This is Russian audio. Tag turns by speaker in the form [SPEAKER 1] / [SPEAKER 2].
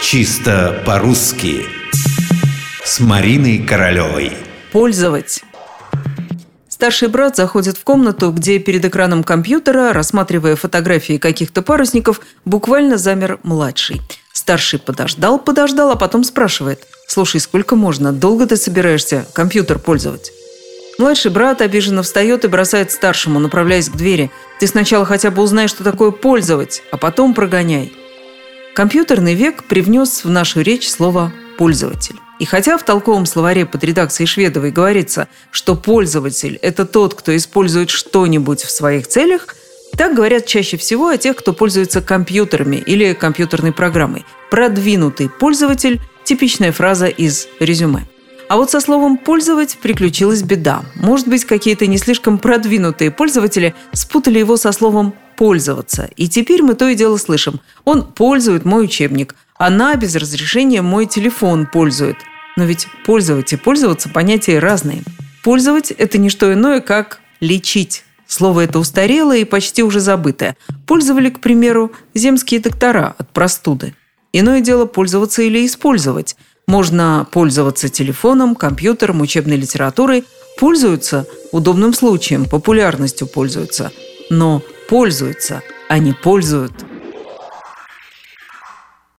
[SPEAKER 1] Чисто по-русски С Мариной Королевой
[SPEAKER 2] Пользовать Старший брат заходит в комнату, где перед экраном компьютера, рассматривая фотографии каких-то парусников, буквально замер младший. Старший подождал, подождал, а потом спрашивает. «Слушай, сколько можно? Долго ты собираешься компьютер пользовать?» Младший брат обиженно встает и бросает старшему, направляясь к двери. «Ты сначала хотя бы узнай, что такое пользовать, а потом прогоняй». Компьютерный век привнес в нашу речь слово «пользователь». И хотя в толковом словаре под редакцией Шведовой говорится, что пользователь – это тот, кто использует что-нибудь в своих целях, так говорят чаще всего о тех, кто пользуется компьютерами или компьютерной программой. Продвинутый пользователь – типичная фраза из резюме. А вот со словом «пользовать» приключилась беда. Может быть, какие-то не слишком продвинутые пользователи спутали его со словом пользоваться. И теперь мы то и дело слышим. Он пользует мой учебник. Она без разрешения мой телефон пользует. Но ведь пользовать и пользоваться понятия разные. Пользовать – это не что иное, как лечить. Слово это устарелое и почти уже забытое. Пользовали, к примеру, земские доктора от простуды. Иное дело пользоваться или использовать. Можно пользоваться телефоном, компьютером, учебной литературой. Пользуются удобным случаем, популярностью пользуются. Но пользуются, а не пользуют.